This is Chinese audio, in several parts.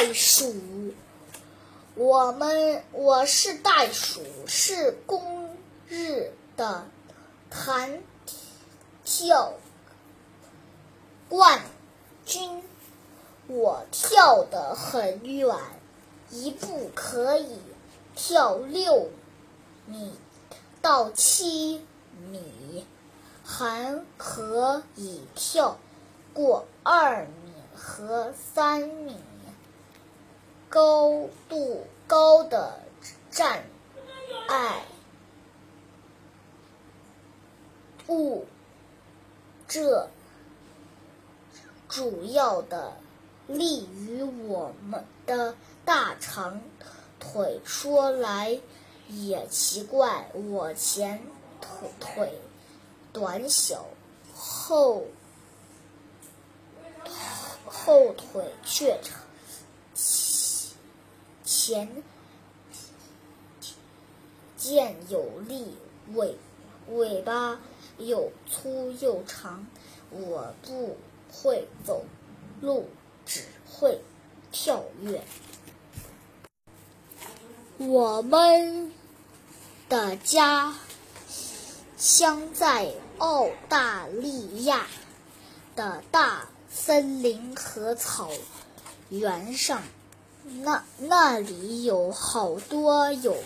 袋鼠，我们我是袋鼠，是公日的弹跳冠军。我跳得很远，一步可以跳六米到七米，还可以跳过二米和三米度高的障碍物。这主要的。利于我们的大长腿。说来也奇怪，我前腿腿短小，后后腿却长，前健有力，尾尾巴又粗又长。我不会走路。只会跳跃。我们的家乡在澳大利亚的大森林和草原上，那那里有好多有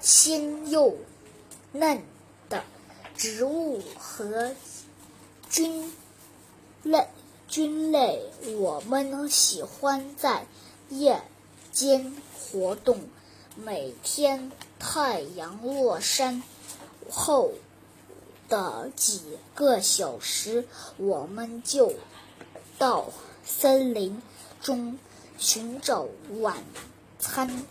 鲜又嫩的植物和菌类。菌类，我们喜欢在夜间活动。每天太阳落山后的几个小时，我们就到森林中寻找晚餐，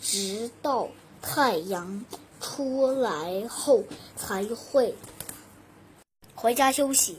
直到太阳出来后才会回家休息。